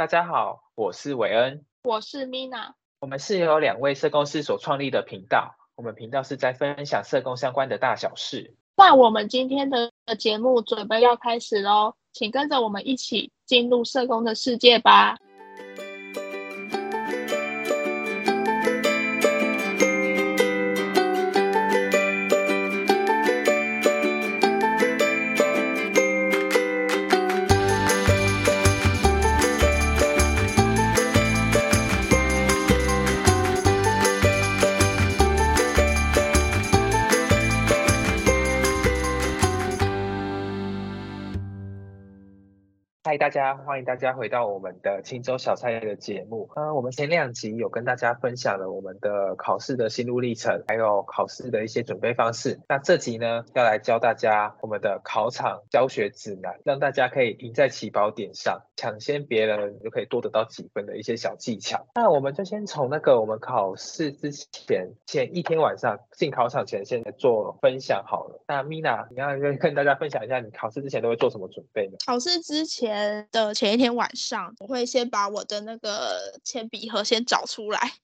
大家好，我是韦恩，我是 Mina，我们是由两位社工师所创立的频道，我们频道是在分享社工相关的大小事。那我们今天的节目准备要开始喽，请跟着我们一起进入社工的世界吧。欢迎大家回到我们的青州小菜的节目。呃，我们前两集有跟大家分享了我们的考试的心路历程，还有考试的一些准备方式。那这集呢，要来教大家我们的考场教学指南，让大家可以赢在起跑点上，抢先别人就可以多得到几分的一些小技巧。那我们就先从那个我们考试之前前一天晚上进考场前，先来做分享好了。那 Mina，你要跟大家分享一下，你考试之前都会做什么准备呢？考试之前。的前一天晚上，我会先把我的那个铅笔盒先找出来。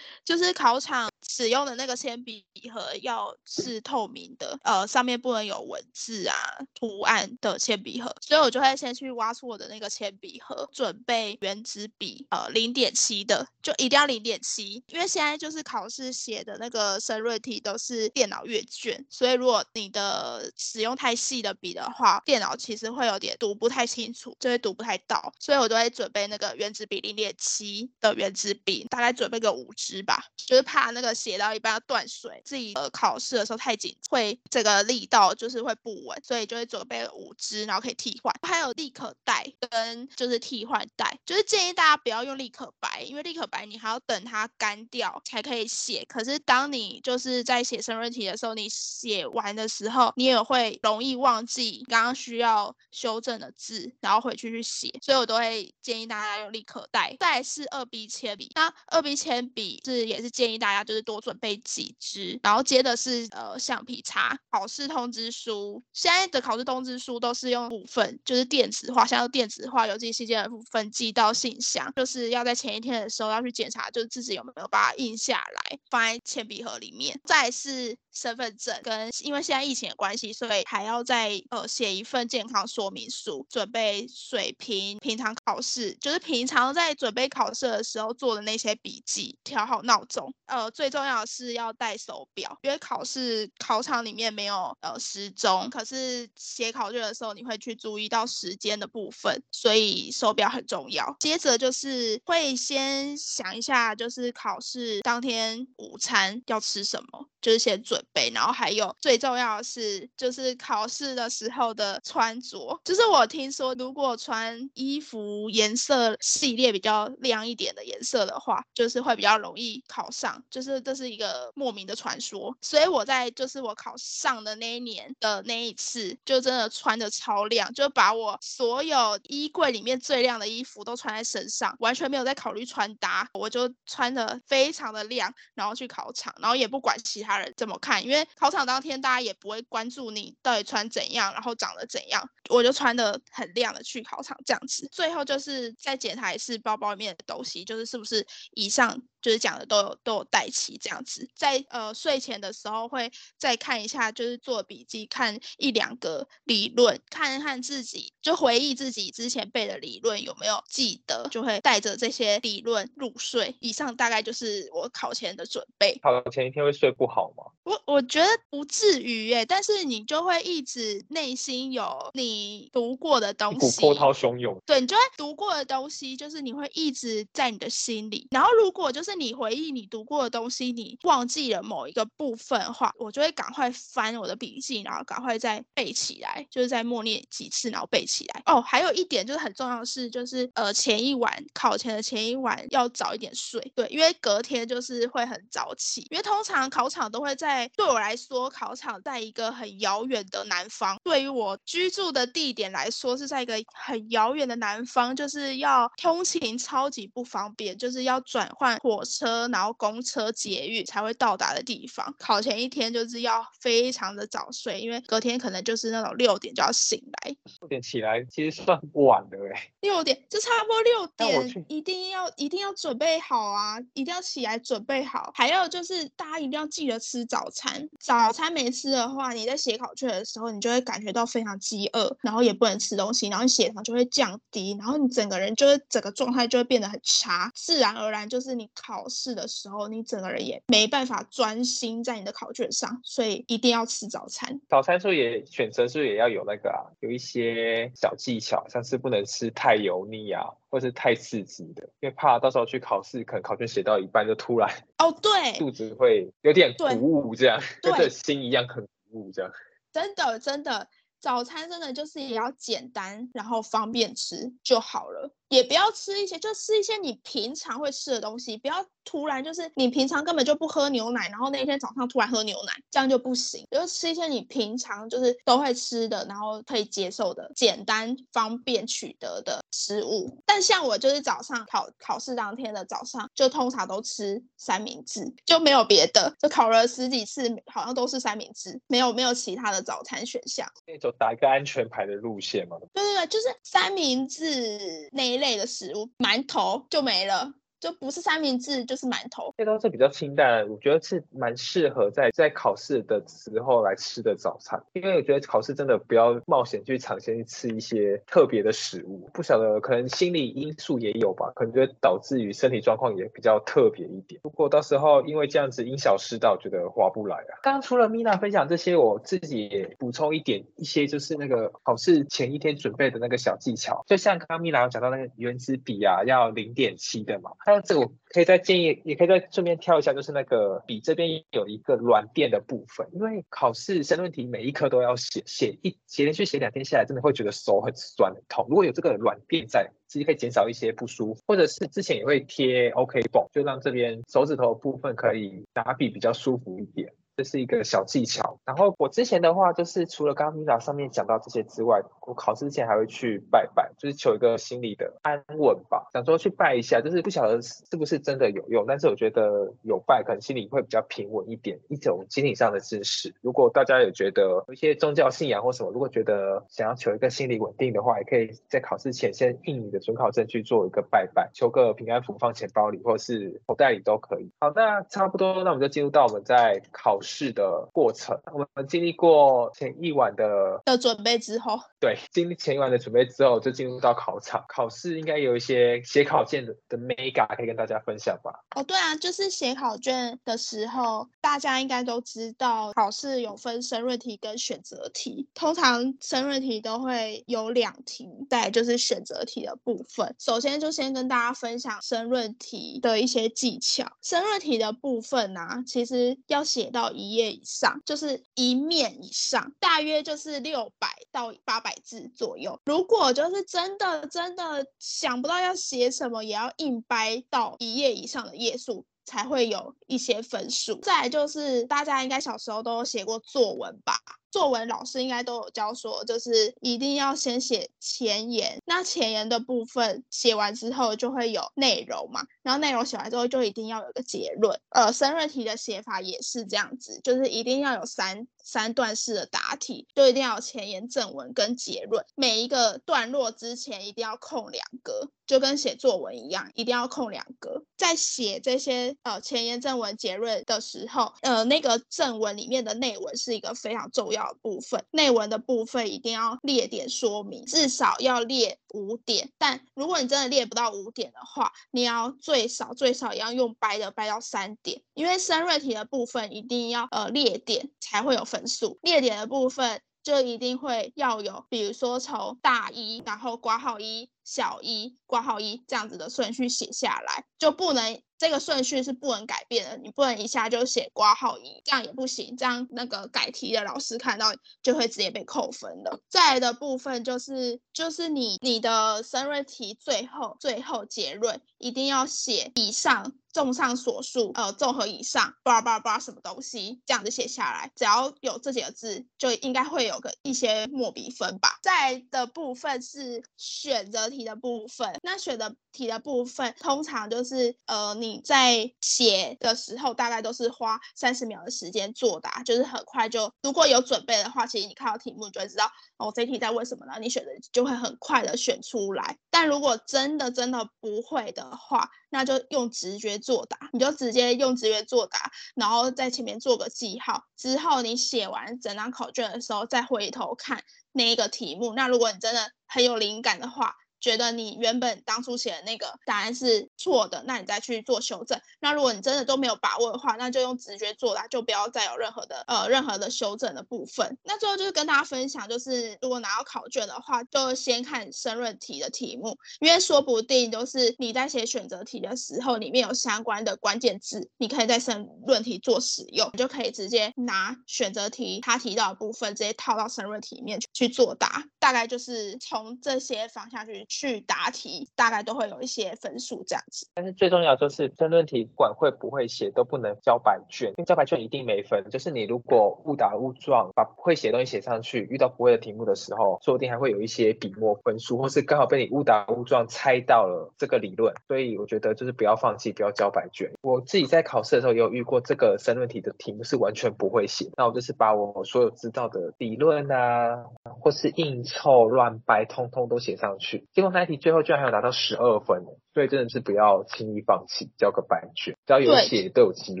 就是考场使用的那个铅笔盒要是透明的，呃，上面不能有文字啊、图案的铅笔盒，所以我就会先去挖出我的那个铅笔盒，准备原子笔，呃，零点七的，就一定要零点七，因为现在就是考试写的那个申论题都是电脑阅卷，所以如果你的使用太细的笔的话，电脑其实会有点读不太清楚，就会读不太到，所以我都会准备那个原子笔零点七的原子笔，大概准备个。五支吧，就是怕那个写到一半要断水，自己呃考试的时候太紧，会这个力道就是会不稳，所以就会准备五支，然后可以替换。还有立可带跟就是替换带，就是建议大家不要用立可白，因为立可白你还要等它干掉才可以写。可是当你就是在写申论题的时候，你写完的时候，你也会容易忘记刚刚需要修正的字，然后回去去写。所以我都会建议大家用立可带。再是二 B 铅笔，那二 B 铅笔是也是建议大家就是多准备几支，然后接的是呃橡皮擦。考试通知书，现在的考试通知书都是用部分就是电子化，像电子化邮寄信件的部分寄到信箱，就是要在前一天的时候要去检查，就是自己有没有把它印下来放在铅笔盒里面。再是身份证，跟因为现在疫情的关系，所以还要再呃写一份健康说明书，准备水平，平常考试就是平常在准备考试的时候做的那些笔记。调好闹钟，呃，最重要的是要带手表，因为考试考场里面没有呃时钟，可是写考卷的时候你会去注意到时间的部分，所以手表很重要。接着就是会先想一下，就是考试当天午餐要吃什么，就是先准备，然后还有最重要的是就是考试的时候的穿着，就是我听说如果穿衣服颜色系列比较亮一点的颜色的话，就是会比较。容易考上，就是这是一个莫名的传说，所以我在就是我考上的那一年的那一次，就真的穿的超亮，就把我所有衣柜里面最亮的衣服都穿在身上，完全没有在考虑穿搭，我就穿的非常的亮，然后去考场，然后也不管其他人怎么看，因为考场当天大家也不会关注你到底穿怎样，然后长得怎样，我就穿的很亮的去考场这样子，最后就是再检查一次包包里面的东西，就是是不是以上。就是讲的都有都有带齐这样子，在呃睡前的时候会再看一下，就是做笔记，看一两个理论，看看自己就回忆自己之前背的理论有没有记得，就会带着这些理论入睡。以上大概就是我考前的准备。考前一天会睡不好吗？我我觉得不至于耶，但是你就会一直内心有你读过的东西，波涛汹涌。对，你就会读过的东西，就是你会一直在你的心里。然后如果就是。你回忆你读过的东西，你忘记了某一个部分的话，我就会赶快翻我的笔记，然后赶快再背起来，就是再默念几次，然后背起来。哦，还有一点就是很重要的是，就是呃前一晚考前的前一晚要早一点睡，对，因为隔天就是会很早起，因为通常考场都会在，对我来说，考场在一个很遥远的南方，对于我居住的地点来说是在一个很遥远的南方，就是要通勤超级不方便，就是要转换火。车，然后公车、捷运才会到达的地方。考前一天就是要非常的早睡，因为隔天可能就是那种六点就要醒来。六点起来其实算晚的哎。六点就差不多六点，一定要一定要准备好啊，一定要起来准备好。还有就是大家一定要记得吃早餐，早餐没吃的话，你在写考卷的时候，你就会感觉到非常饥饿，然后也不能吃东西，然后血糖就会降低，然后你整个人就会整个状态就会变得很差，自然而然就是你考试的时候，你整个人也没办法专心在你的考卷上，所以一定要吃早餐。早餐是不是也选择是不是也要有那个啊，有一些小技巧，像是不能吃太油腻啊，或是太刺激的，因为怕到时候去考试，可能考卷写到一半就突然哦，对，肚子会有点鼓舞这样，对跟着心一样很鼓舞这样。真的真的，早餐真的就是也要简单，然后方便吃就好了。也不要吃一些，就吃一些你平常会吃的东西，不要突然就是你平常根本就不喝牛奶，然后那天早上突然喝牛奶，这样就不行。就吃一些你平常就是都会吃的，然后可以接受的、简单方便取得的食物。但像我就是早上考考试当天的早上，就通常都吃三明治，就没有别的。就考了十几次，好像都是三明治，没有没有其他的早餐选项。那种打一个安全牌的路线嘛。对对对，就是三明治那一类的食物，馒头就没了。就不是三明治就是馒头，这都是比较清淡，我觉得是蛮适合在在考试的时候来吃的早餐。因为我觉得考试真的不要冒险去尝鲜去吃一些特别的食物，不晓得可能心理因素也有吧，可能就会导致于身体状况也比较特别一点。如果到时候因为这样子因小失大，我觉得划不来啊。刚刚除了米娜分享这些，我自己也补充一点一些，就是那个考试前一天准备的那个小技巧，就像刚刚米娜讲到那个原子笔啊，要零点七的嘛。还有这个，我可以再建议，也可以再顺便挑一下，就是那个笔这边有一个软垫的部分，因为考试申论题每一科都要写，写一写连续写两天下来，真的会觉得手很酸很痛。如果有这个软垫在，其实可以减少一些不舒服，或者是之前也会贴 OK 绷，就让这边手指头部分可以拿笔比较舒服一点。这是一个小技巧。然后我之前的话，就是除了刚刚 m i 上面讲到这些之外，我考试之前还会去拜拜，就是求一个心理的安稳吧。想说去拜一下，就是不晓得是不是真的有用，但是我觉得有拜，可能心里会比较平稳一点，一种心理上的支持。如果大家有觉得有一些宗教信仰或什么，如果觉得想要求一个心理稳定的话，也可以在考试前先印你的准考证去做一个拜拜，求个平安符放钱包里或是口袋里都可以。好，那差不多，那我们就进入到我们在考试。试的过程，我们经历过前一晚的的准备之后，对，经历前一晚的准备之后，就进入到考场。考试应该有一些写考卷的的 mega 可以跟大家分享吧？哦，对啊，就是写考卷的时候，大家应该都知道，考试有分申论题跟选择题。通常申论题都会有两题，再就是选择题的部分。首先就先跟大家分享申论题的一些技巧。申论题的部分呢、啊，其实要写到。一页以上就是一面以上，大约就是六百到八百字左右。如果就是真的真的想不到要写什么，也要硬掰到一页以上的页数，才会有一些分数。再就是大家应该小时候都写过作文吧？作文老师应该都有教说，就是一定要先写前言。那前言的部分写完之后，就会有内容嘛。然后内容写完之后，就一定要有个结论。呃，申论题的写法也是这样子，就是一定要有三三段式的答题，就一定要有前言、正文跟结论。每一个段落之前一定要空两格，就跟写作文一样，一定要空两格。在写这些呃前言、正文、结论的时候，呃，那个正文里面的内文是一个非常重要的。部分内文的部分一定要列点说明，至少要列五点。但如果你真的列不到五点的话，你要最最少最少也要用掰的掰到三点，因为申论题的部分一定要呃列点才会有分数。列点的部分就一定会要有，比如说从大一，然后括号一，小一，括号一这样子的顺序写下来，就不能。这个顺序是不能改变的，你不能一下就写括号一，这样也不行，这样那个改题的老师看到就会直接被扣分的。再来的部分就是就是你你的申论题最后最后结论一定要写以上。综上所述，呃，综合以上，叭叭叭什么东西，这样子写下来，只要有这几个字，就应该会有个一些墨笔分吧。再的部分是选择题的部分，那选择题的部分通常就是，呃，你你在写的时候大概都是花三十秒的时间作答，就是很快就，如果有准备的话，其实你看到题目你就会知道哦，这题在问什么呢？你选择就会很快的选出来。但如果真的真的不会的话，那就用直觉作答，你就直接用直觉作答，然后在前面做个记号，之后你写完整张考卷的时候再回头看那一个题目。那如果你真的很有灵感的话，觉得你原本当初写的那个答案是错的，那你再去做修正。那如果你真的都没有把握的话，那就用直觉作答，就不要再有任何的呃任何的修正的部分。那最后就是跟大家分享，就是如果拿到考卷的话，就先看申论题的题目，因为说不定都是你在写选择题的时候，里面有相关的关键字，你可以在申论题做使用，你就可以直接拿选择题他提到的部分，直接套到申论题里面去去作答。大概就是从这些方向去。去答题，大概都会有一些分数这样子。但是最重要就是申论题，不管会不会写，都不能交白卷，因为交白卷一定没分。就是你如果误打误撞把会写的东西写上去，遇到不会的题目的时候，说不定还会有一些笔墨分数，或是刚好被你误打误撞猜到了这个理论。所以我觉得就是不要放弃，不要交白卷。我自己在考试的时候也有遇过这个申论题的题目是完全不会写，那我就是把我所有知道的理论啊，或是硬凑乱白，通通都写上去，结果那题最后居然还有拿到十二分，所以真的是不要轻易放弃，交个白卷，只要有写都有机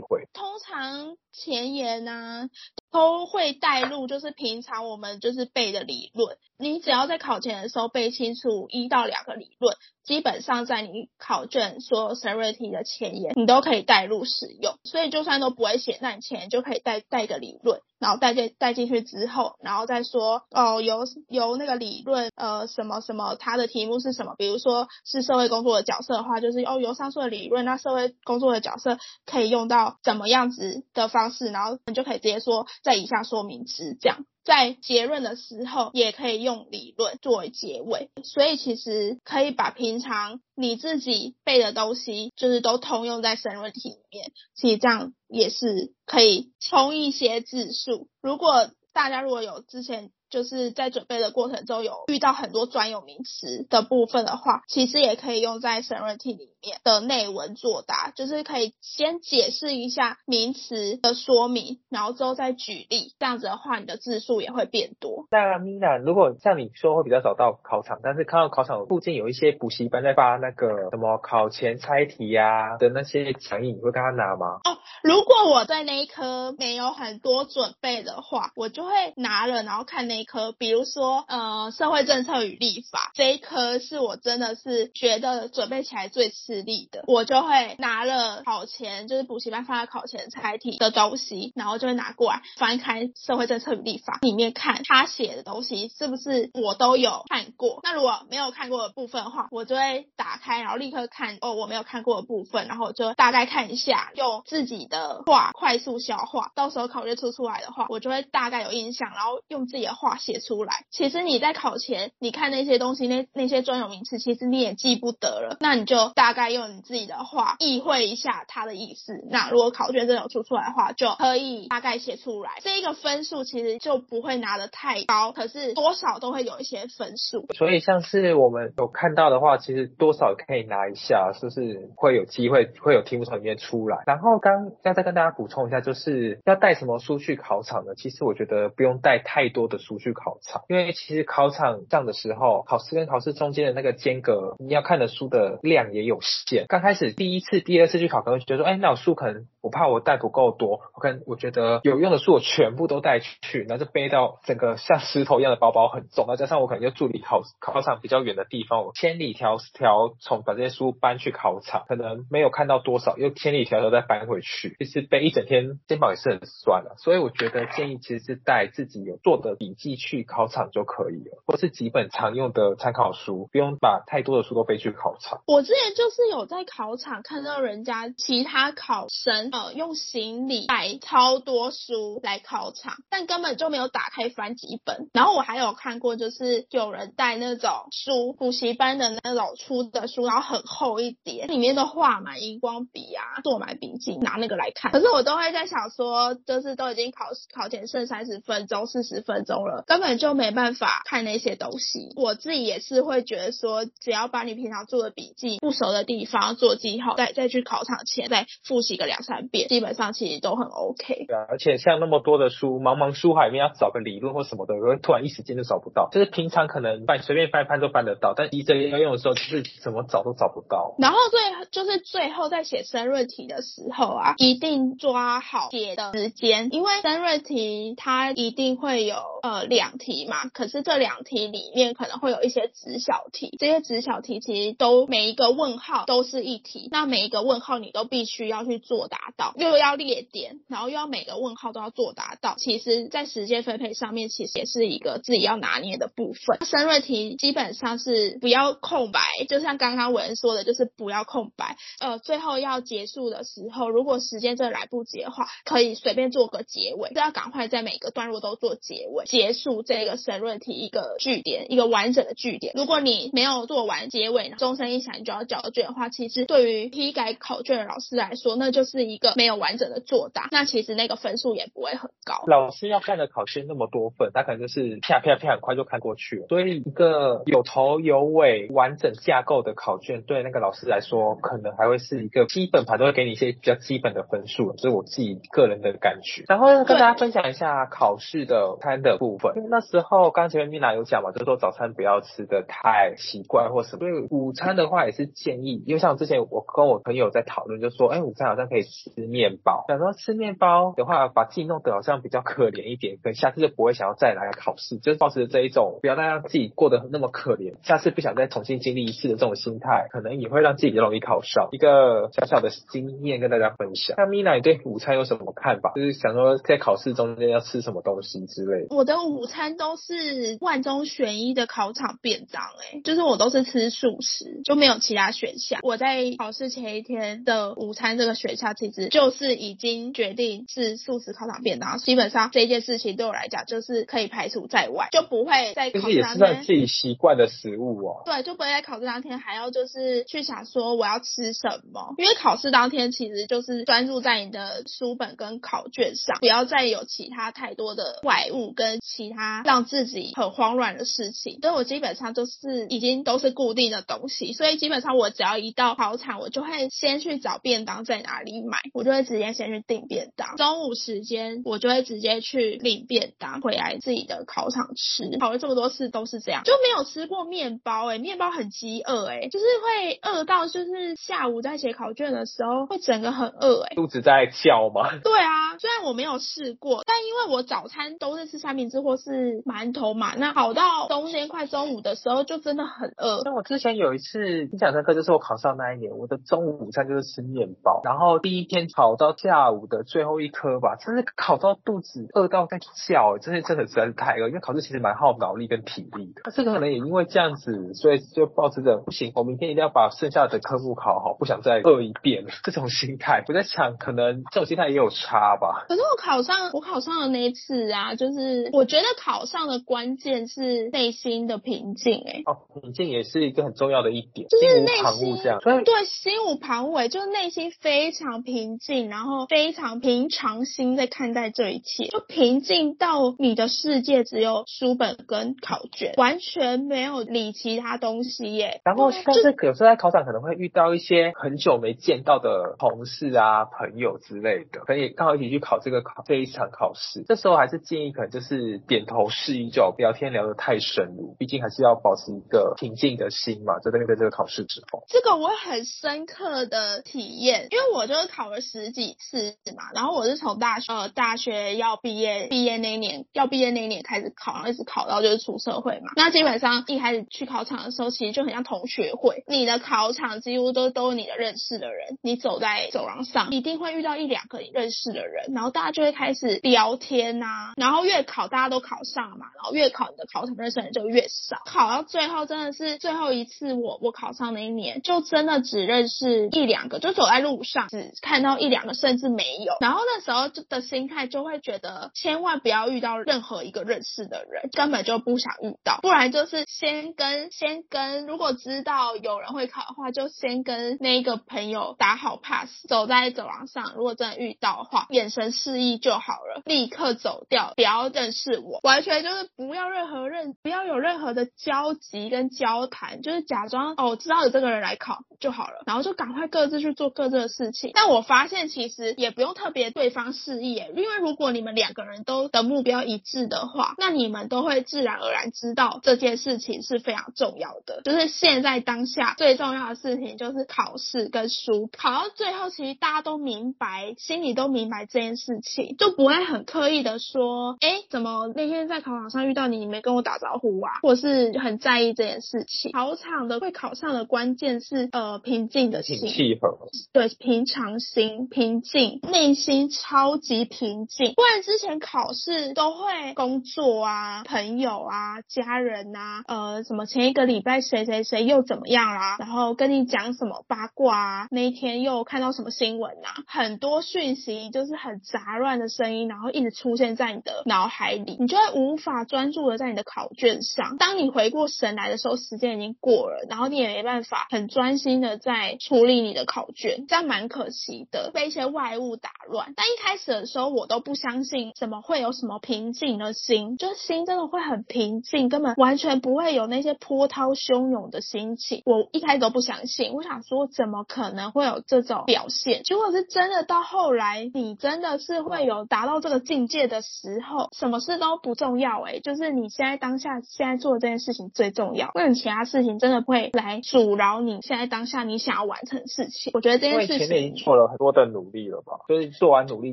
会。通常前言呢、啊、都会带入，就是平常我们就是背的理论，你只要在考前的时候背清楚一到两个理论。基本上在你考卷所有申论题的前言，你都可以带入使用。所以就算都不会写，那你前言就可以带带个理论，然后带进带进去之后，然后再说哦，由由那个理论呃什么什么，它的题目是什么？比如说是社会工作的角色的话，就是哦由上述的理论，那社会工作的角色可以用到怎么样子的方式，然后你就可以直接说在以下说明之这样。在结论的时候，也可以用理论作为结尾，所以其实可以把平常你自己背的东西，就是都通用在申论题里面。其实这样也是可以充一些字数。如果大家如果有之前。就是在准备的过程中有遇到很多专有名词的部分的话，其实也可以用在申论题里面的内文作答，就是可以先解释一下名词的说明，然后之后再举例，这样子的话你的字数也会变多。那米娜，如果像你说会比较少到考场，但是看到考场附近有一些补习班在发那个什么考前猜题呀、啊、的那些讲义，你会跟他拿吗？哦，如果我在那一科没有很多准备的话，我就会拿了，然后看那。一科，比如说，呃，社会政策与立法这一科是我真的是觉得准备起来最吃力的，我就会拿了考前就是补习班发的考前猜题的东西，然后就会拿过来翻开社会政策与立法里面看他写的东西是不是我都有看过。那如果没有看过的部分的话，我就会打开，然后立刻看哦，我没有看过的部分，然后就大概看一下，用自己的话快速消化，到时候考卷出出来的话，我就会大概有印象，然后用自己的话。写出来，其实你在考前，你看那些东西，那那些专有名词，其实你也记不得了。那你就大概用你自己的话意会一下它的意思。那如果考卷真的有出出来的话，就可以大概写出来。这一个分数其实就不会拿得太高，可是多少都会有一些分数。所以像是我们有看到的话，其实多少可以拿一下，是不是会有机会会有题目从里面出来？然后刚要再跟大家补充一下，就是要带什么书去考场呢？其实我觉得不用带太多的书去考场，因为其实考场上的时候，考试跟考试中间的那个间隔，你要看的书的量也有限。刚开始第一次、第二次去考，可能会觉得说，哎，那我书可能我怕我带不够多，我可能我觉得有用的书我全部都带去，然后就背到整个像石头一样的包包很重，那加上我可能就住离考考场比较远的地方，我千里迢迢从把这些书搬去考场，可能没有看到多少，又千里迢迢再搬回去，其实背一整天肩膀也是很酸的。所以我觉得建议其实是带自己有做的笔记去考场就可以了，或是几本常用的参考书，不用把太多的书都背去考场。我之前就是有在考场看到人家其他考生，呃用行李带超多书来考场，但根本就没有打开翻几本。然后我还有看过，就是有人带那种书，补习班的那种粗的书，然后很厚一叠，里面都画满荧光笔啊，做满笔记，拿那个来看。可是我都会在想说，就是都已经考考前剩三十分钟、四十分钟了，根本就没办法看那些东西。我自己也是会觉得说，只要把你平常做的笔记、不熟的地方做记号，再再去考场前再复习个两三遍，基本上其实都很 OK。对啊，而且像那么多的书，茫茫书海里面要找个理论或什么的，会突然一时间就找不到。就是平常可能翻随便翻一翻都翻得到，但一真要用的时候，就是怎么找都找不到。然后最就是最后在写申论题的时候啊，一定抓好写的时间，因为申论题它一定会有呃两题嘛，可是这两题里面可能会有一些直小题，这些直小题其实都每一个问号都是一题，那每一个问号你都必须要去作答到，又要列点，然后又要每个问号都要作答到。其实，在时间分配上面，其实也是一个自己要拿捏的部分。申论题基本上是不要空白，就像刚刚文说的，就是不要空白。呃，最后要结束的时候，如果时间真的来不及的话，可以随便做个结尾，就要赶快在每个段落都做结尾，结束这个申论题一个句点，一个完整的句点。如果你没有做完结尾，钟声一响你就要交卷的话，其实对于批改考卷的老师来说，那就是一个没有完整的作答，那其实那个分数也不会很高。老师要看的考卷那么多份，他可能就是啪啪啪很快就看过去了。所以一个有头有尾、完整架构的考卷，对那个老师来说，可能还会是一个基本盘，都会给你一些比较基本的分数，这是我自己个人的感觉。然后跟大家分享一下考试的餐的部分，因为那时候刚前面 Mina 有讲嘛，就是说早餐不要吃的太奇怪或什么。所以午餐的话也是建议，因为像之前我跟我朋友在讨论，就说，哎，午餐好像可以吃吃面包。想说吃面包的话，把自己弄得好像比较可怜一点，可能下次就不会想要再来考试，就是抱持这一种不要再让自己过得那么可怜，下次不想再重新经历一次的这种心态，可能也会让自己比较容易考上。一个小小的经验跟大家分享。那 Mina 你对午餐有什么看法？就是想说在考试中间要吃什么东西之类的。我的午餐都是万中选一的考场便当，哎，就是我都是吃素食，就没有其他选项。我在考试前一天的午餐这个选项，其实就是已经决定是素食考场便当。基本上这件事情对我来讲，就是可以排除在外，就不会在考试当天。自己习惯的食物哦。对，就不会在考试当天还要就是去想说我要吃什么，因为考试当天其实就是专注在你的书本跟考卷上，不要再有其他太多的外物跟其他让自己很慌乱的事情。所以我基本上就是已经都是固定的东西，所以基本上我只要一到考场，我就会先去找便当在哪里买，我就会直接先去订便当。中午时间我就会直接去领便当回来自己的考场吃。考了这么多次都是这样，就没有吃过面包哎、欸，面包很饥饿哎，就是会饿到就是下午在写考卷的时候会整个很饿哎、欸，肚子在叫吗？对啊，虽然我没有试过，但因为我早餐都是吃三明治或是馒头嘛，那考到中间快中午的时候就真的很饿。那我之前有一次印象深刻，就是我考上那一年，我的中午午餐就是吃面包，然后第一天考到下午的最后一科吧，真是考到肚子饿到在叫，真是真的实在是太饿，因为考试其实蛮耗脑力跟体力的。那这个可能也因为这样子，所以就抱持着不行，我明天一定要把剩下的科目考好，不想再饿一遍这种心态。我在想，可能这种心态也有差吧。可是我考上，我考上的那一次啊，就是我觉得考上的关键是内心的平静、欸。哎，哦，平静也是一个很重要的一点，就是内心，这样。所以对，心无旁骛，就是内心非常平静，然后非常平常心在看待这一切，就平静到你的世界只有书本跟考卷，完全没有理其他东西耶、欸。然后，但是有时候在考场可能会遇到一些很久没见到的同事啊、朋友之类的，可以刚好一起去考这个考这一场考试。这时候还是建议可能就是点头示意，就聊天聊得太深入，毕竟还是要保持一个平静的心嘛，在面对这个考试之后。这个我很深刻的体验，因为我就是考了十几次嘛，然后我是从大学呃大学要毕业毕业那一年要毕业那一年开始考，然后一直考到就是出社会嘛。那基本上一开始去考场的时候，其实就很像同学会，你的考场几乎都都是你的认识的人，你走在走廊上一定会遇到一两个你认识的人，然后大家就会开始聊天啊，然后越考大家都考上了嘛，然后越考你的考场认识的人就越少，考到最后真的是最后一次我我考上那一年，就真的只认识一两个，就走在路上只看看到一两个，甚至没有。然后那时候就的心态就会觉得，千万不要遇到任何一个认识的人，根本就不想遇到。不然就是先跟先跟，如果知道有人会考的话，就先跟那一个朋友打好 pass，走在走廊上，如果真的遇到的话，眼神示意就好了，立刻走掉，不要认识我，完全就是不要任何认，不要有任何的交集跟交谈，就是假装哦，知道有这个人来考就好了，然后就赶快各自去做各自的事情。但我发现其实也不用特别对方示意，因为如果你们两个人都的目标一致的话，那你们都会自然而然知道这件事情是非常重要的。就是现在当下最重要的事情就是考试跟书，考到最后其实大家都明白，心里都明白这件事情，就不会很刻意的说，哎，怎么那天在考场上遇到你，你没跟我打招呼啊，或是很在意这件事情。考场的会考上的关键是呃平静的心，契合，对，平常心，平静，内心超级平静。不然之前考试都会工作啊、朋友啊、家人啊，呃，什么前一个礼拜谁谁谁又怎么样啦、然后跟你讲什么八卦啊，那一天又看到什么新闻啊，很多讯息就是很杂乱的声音，然后一直出现在你的脑海里，你就会无法专注的在你的考卷上。当你回过神来的时候，时间已经过了，然后你也没办法很专心的在处理你的考卷，这样蛮可惜的，被一些外物打乱。但一开始的时候，我都不相信怎么会有什么平静的心，就心真的会很平静，根本完全不会有那些波涛汹涌的心情。我一开始都不相信，我想说怎么可能会有这种表现？结果是真的，到后来你真的是会有达到这个境界的时候，什么事都不重要，欸，诶就是你现在当下现在做的这件事情最重要，那你其他事情真的不会来阻挠你现在当下你想要完成的事情。我觉得这件事情，已经做了很多的努力了吧，就是做完努力，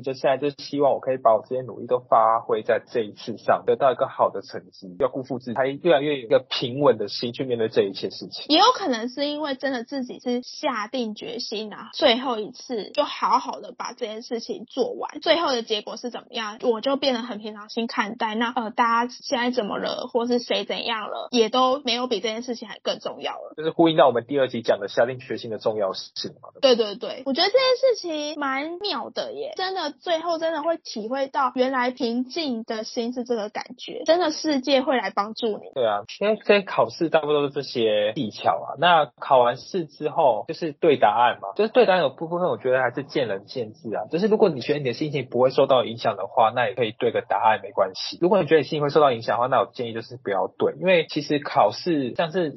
就现在就希望我可以把我这些努力都发挥在这一次上，得到一个好的成绩，要辜负自己，还越来越有一个平稳的心去面对这一切事情。也有可能是因为真的自己是下定决心啊，最后一次就好好的把这件事情做完，最后的结果是怎么样，我就变得很平常心看待。那呃，大家现在怎么了，或是谁怎样了，也都没有比这件事情还更重要了。就是呼应到我们第二集讲的下定决心的重要性嘛。对对对，我觉得这件事情蛮妙的耶，真的最后真的会体会到原来平静的心是这个感觉，真的世界会来帮助你。对啊，因为这些考试大部分都是这些技巧啊。那考完试之后就是对答案嘛，就是对答案有部分我觉得还是见仁见智啊。就是如果你觉得你的心情不会受到影响的话，那也可以对个答案没关系。如果你觉得你心情会受到影响的话，那我建议就是不要对，因为其实考试像是。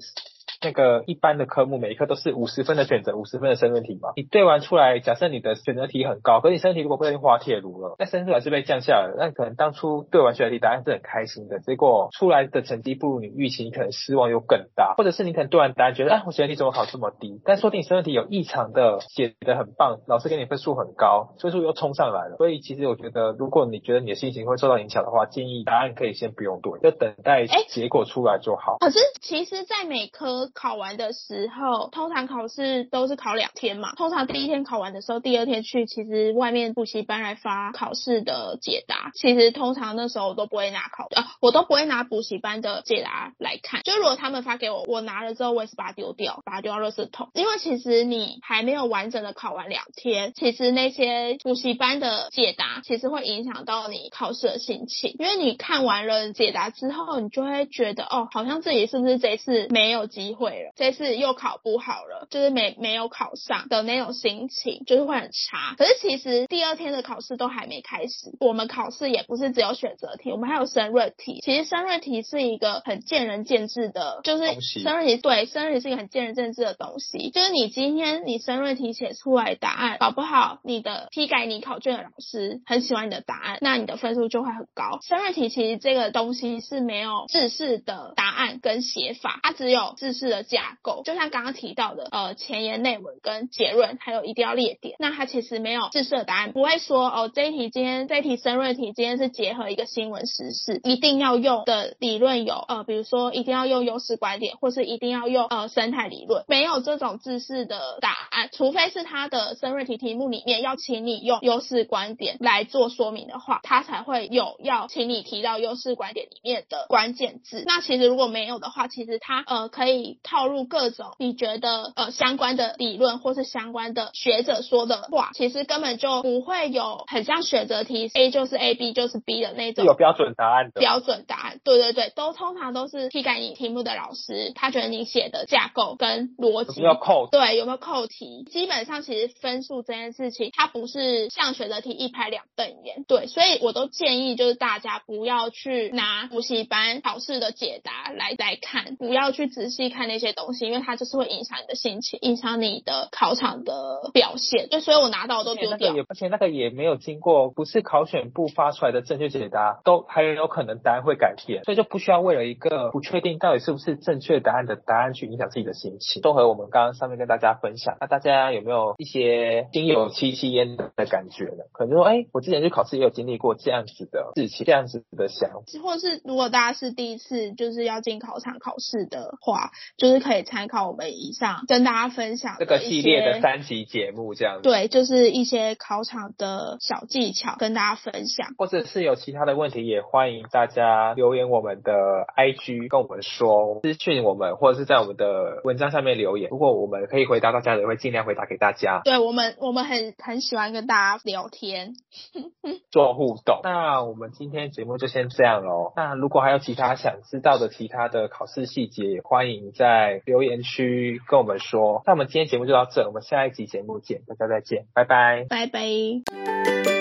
那个一般的科目，每一科都是五十分的选择，五十分的申论题嘛。你对完出来，假设你的选择题很高，可是你申论题如果不小心滑铁卢了，那申出来是被降下来了。那可能当初对完选择题答案是很开心的，结果出来的成绩不如你预期，你可能失望又更大。或者是你可能对完答案觉得，哎，我选择题怎么考这么低？但说不定申论题有异常的写的很棒，老师给你分数很高，分数又冲上来了。所以其实我觉得，如果你觉得你的心情会受到影响的话，建议答案可以先不用对，就等待结果出来就好。可是其实，在每科考完的时候，通常考试都是考两天嘛，通常第一天考完的时候，第二天去，其实外面补习班来发考试的解答，其实通常那时候我都不会拿考呃，我都不会拿补习班的解答来看。就如果他们发给我，我拿了之后，我也是把它丢掉，把它丢到垃圾桶。因为其实你还没有完整的考完两天，其实那些补习班的解答其实会影响到你考试的心情，因为你看完了解答之后，你就会觉得哦，好像自己是不是这次没有机会了，这次。又考不好了，就是没没有考上的那种心情，就是会很差。可是其实第二天的考试都还没开始，我们考试也不是只有选择题，我们还有申论题。其实申论题是一个很见仁见智的，就是申论题对申论题是一个很见仁见智的东西。就是你今天你申论题写出来答案，搞不好你的批改你考卷的老师很喜欢你的答案，那你的分数就会很高。申论题其实这个东西是没有制式的答案跟写法，它只有制式的架构。就像刚刚提到的，呃，前言、内文跟结论，还有一定要列点。那它其实没有制式答案，不会说哦，这一题今天这一题申论题今天是结合一个新闻时事，一定要用的理论有呃，比如说一定要用优势观点，或是一定要用呃生态理论，没有这种制式的答案，除非是它的申论题题目里面要请你用优势观点来做说明的话，它才会有要请你提到优势观点里面的关键字。那其实如果没有的话，其实它呃可以套入各种你觉得呃相关的理论或是相关的学者说的话，其实根本就不会有很像选择题 A 就是 A，B 就是 B 的那种有标准答案的标准答案。对对对，都通常都是批改你题目的老师，他觉得你写的架构跟逻辑要扣对有没有扣题，基本上其实分数这件事情，它不是像选择题一拍两瞪眼。对，所以我都建议就是大家不要去拿补习班考试的解答来来看，不要去仔细看那些东西，因为它就是会影响你的心情，影响你的考场的表现。对，所以我拿到我都丢掉。而且那个也没有经过，不是考选部发出来的正确解答，都还有可能答案会改变，所以就不需要为了一个不确定到底是不是正确答案的答案去影响自己的心情。综合我们刚刚上面跟大家分享，那大家有没有一些心有戚戚焉的感觉呢？可能说，哎，我之前去考试也有经历过这样子的事情，这样子的想法，或是如果大家是第一次就是要进考场考试的话，就是可以参考我们以上跟大家分享这个系列的三集节目，这样子。对，就是一些考场的小技巧跟大家分享，或者是有其他的问题，也欢迎大家留言我们的 IG 跟我们说，私讯我们，或者是在我们的文章下面留言。如果我们可以回答大家的，也会尽量回答给大家。对我们，我们很很喜欢跟大家聊天，做互动。那我们今天节目就先这样喽。那如果还有其他想知道的其他的考试细节，也欢迎在留言区跟我们说。那我们今天节目就到这，我们下一集节目见，大家再见，拜拜，拜拜。